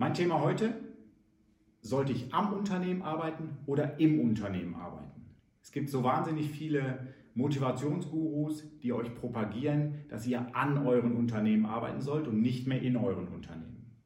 Mein Thema heute, sollte ich am Unternehmen arbeiten oder im Unternehmen arbeiten? Es gibt so wahnsinnig viele Motivationsgurus, die euch propagieren, dass ihr an euren Unternehmen arbeiten sollt und nicht mehr in euren Unternehmen.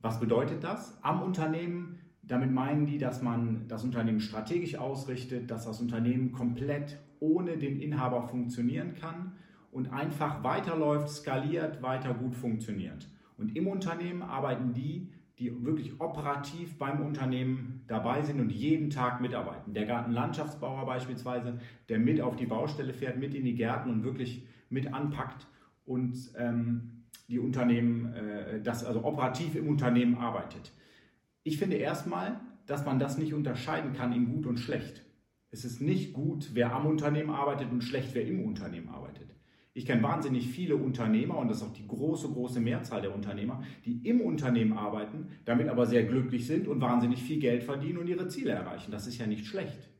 Was bedeutet das? Am Unternehmen, damit meinen die, dass man das Unternehmen strategisch ausrichtet, dass das Unternehmen komplett ohne den Inhaber funktionieren kann und einfach weiterläuft, skaliert, weiter gut funktioniert. Und im Unternehmen arbeiten die, die wirklich operativ beim Unternehmen dabei sind und jeden Tag mitarbeiten. Der Gartenlandschaftsbauer beispielsweise, der mit auf die Baustelle fährt, mit in die Gärten und wirklich mit anpackt und ähm, die Unternehmen, äh, das also operativ im Unternehmen arbeitet. Ich finde erstmal, dass man das nicht unterscheiden kann in gut und schlecht. Es ist nicht gut, wer am Unternehmen arbeitet und schlecht, wer im Unternehmen arbeitet. Ich kenne wahnsinnig viele Unternehmer und das ist auch die große, große Mehrzahl der Unternehmer, die im Unternehmen arbeiten, damit aber sehr glücklich sind und wahnsinnig viel Geld verdienen und ihre Ziele erreichen. Das ist ja nicht schlecht.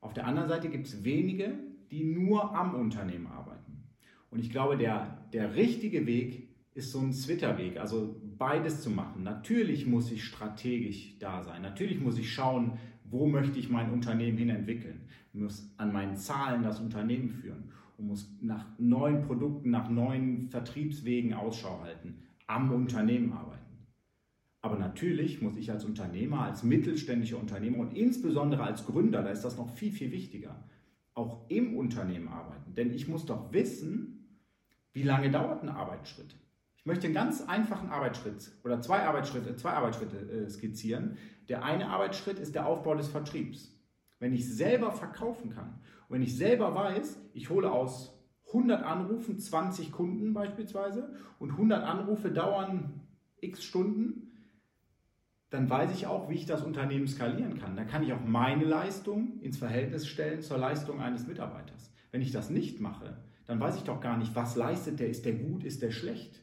Auf der anderen Seite gibt es wenige, die nur am Unternehmen arbeiten. Und ich glaube, der, der richtige Weg ist so ein Twitter-Weg, also beides zu machen. Natürlich muss ich strategisch da sein. Natürlich muss ich schauen, wo möchte ich mein Unternehmen hin entwickeln. Ich muss an meinen Zahlen das Unternehmen führen und muss nach neuen Produkten, nach neuen Vertriebswegen Ausschau halten, am Unternehmen arbeiten. Aber natürlich muss ich als Unternehmer, als mittelständischer Unternehmer und insbesondere als Gründer, da ist das noch viel, viel wichtiger, auch im Unternehmen arbeiten. Denn ich muss doch wissen, wie lange dauert ein Arbeitsschritt. Ich möchte einen ganz einfachen Arbeitsschritt oder zwei Arbeitsschritte, zwei Arbeitsschritte äh, skizzieren. Der eine Arbeitsschritt ist der Aufbau des Vertriebs. Wenn ich selber verkaufen kann wenn ich selber weiß, ich hole aus 100 Anrufen 20 Kunden beispielsweise und 100 Anrufe dauern x Stunden, dann weiß ich auch, wie ich das Unternehmen skalieren kann. Dann kann ich auch meine Leistung ins Verhältnis stellen zur Leistung eines Mitarbeiters. Wenn ich das nicht mache, dann weiß ich doch gar nicht, was leistet der, ist der gut, ist der schlecht.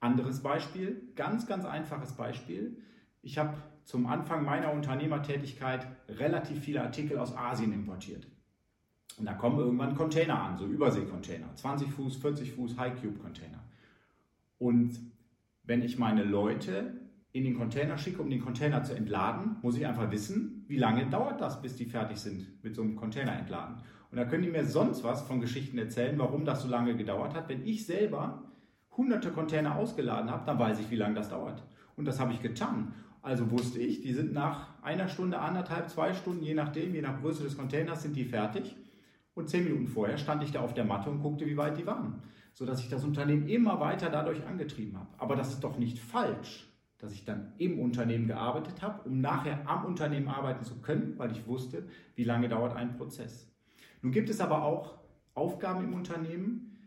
Anderes Beispiel, ganz, ganz einfaches Beispiel. Ich habe zum Anfang meiner Unternehmertätigkeit relativ viele Artikel aus Asien importiert. Und da kommen irgendwann Container an, so Überseekontainer, 20 Fuß, 40 Fuß High Cube Container. Und wenn ich meine Leute in den Container schicke, um den Container zu entladen, muss ich einfach wissen, wie lange dauert das, bis die fertig sind mit so einem Container entladen. Und da können die mir sonst was von Geschichten erzählen, warum das so lange gedauert hat. Wenn ich selber hunderte Container ausgeladen habe, dann weiß ich, wie lange das dauert. Und das habe ich getan. Also wusste ich, die sind nach einer Stunde, anderthalb, zwei Stunden, je nachdem, je nach Größe des Containers, sind die fertig. Und zehn Minuten vorher stand ich da auf der Matte und guckte, wie weit die waren. Sodass ich das Unternehmen immer weiter dadurch angetrieben habe. Aber das ist doch nicht falsch, dass ich dann im Unternehmen gearbeitet habe, um nachher am Unternehmen arbeiten zu können, weil ich wusste, wie lange dauert ein Prozess. Nun gibt es aber auch Aufgaben im Unternehmen,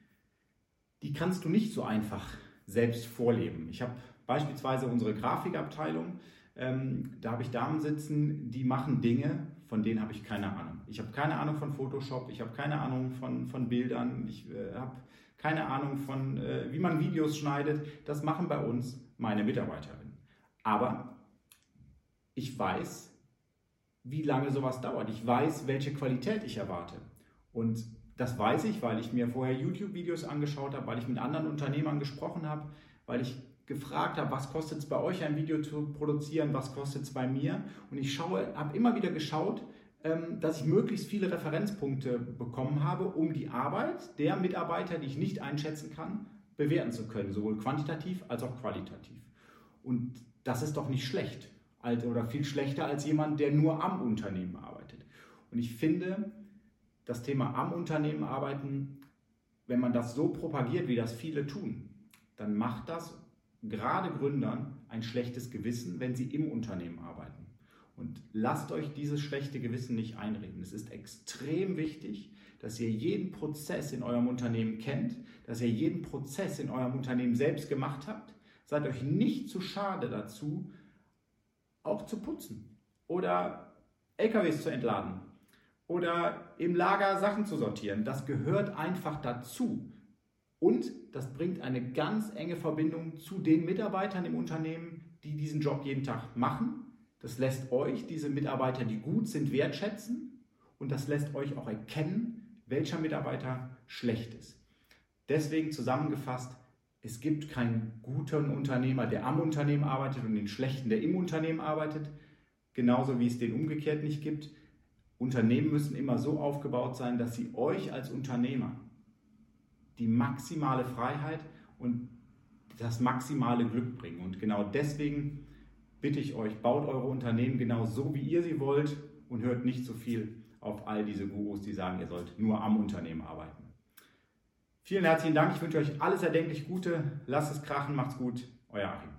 die kannst du nicht so einfach selbst vorleben. Ich habe Beispielsweise unsere Grafikabteilung, ähm, da habe ich Damen sitzen, die machen Dinge, von denen habe ich keine Ahnung. Ich habe keine Ahnung von Photoshop, ich habe keine Ahnung von, von Bildern, ich äh, habe keine Ahnung von, äh, wie man Videos schneidet. Das machen bei uns meine Mitarbeiterinnen. Aber ich weiß, wie lange sowas dauert. Ich weiß, welche Qualität ich erwarte. Und das weiß ich, weil ich mir vorher YouTube-Videos angeschaut habe, weil ich mit anderen Unternehmern gesprochen habe, weil ich gefragt habe, was kostet es bei euch ein Video zu produzieren, was kostet es bei mir. Und ich schaue, habe immer wieder geschaut, ähm, dass ich möglichst viele Referenzpunkte bekommen habe, um die Arbeit der Mitarbeiter, die ich nicht einschätzen kann, bewerten zu können, sowohl quantitativ als auch qualitativ. Und das ist doch nicht schlecht oder viel schlechter als jemand, der nur am Unternehmen arbeitet. Und ich finde, das Thema am Unternehmen arbeiten, wenn man das so propagiert, wie das viele tun, dann macht das gerade Gründern ein schlechtes Gewissen, wenn sie im Unternehmen arbeiten. Und lasst euch dieses schlechte Gewissen nicht einreden. Es ist extrem wichtig, dass ihr jeden Prozess in eurem Unternehmen kennt, dass ihr jeden Prozess in eurem Unternehmen selbst gemacht habt. Seid euch nicht zu schade dazu, auch zu putzen oder LKWs zu entladen oder im Lager Sachen zu sortieren. Das gehört einfach dazu. Und das bringt eine ganz enge Verbindung zu den Mitarbeitern im Unternehmen, die diesen Job jeden Tag machen. Das lässt euch, diese Mitarbeiter, die gut sind, wertschätzen und das lässt euch auch erkennen, welcher Mitarbeiter schlecht ist. Deswegen zusammengefasst, Es gibt keinen guten Unternehmer, der am Unternehmen arbeitet und den schlechten, der im Unternehmen arbeitet. Genauso wie es den umgekehrt nicht gibt. Unternehmen müssen immer so aufgebaut sein, dass sie euch als Unternehmer die maximale Freiheit und das maximale Glück bringen. Und genau deswegen bitte ich euch, baut eure Unternehmen genau so, wie ihr sie wollt und hört nicht so viel auf all diese Gurus, die sagen, ihr sollt nur am Unternehmen arbeiten. Vielen herzlichen Dank. Ich wünsche euch alles erdenklich Gute. Lasst es krachen. Macht's gut. Euer Achim.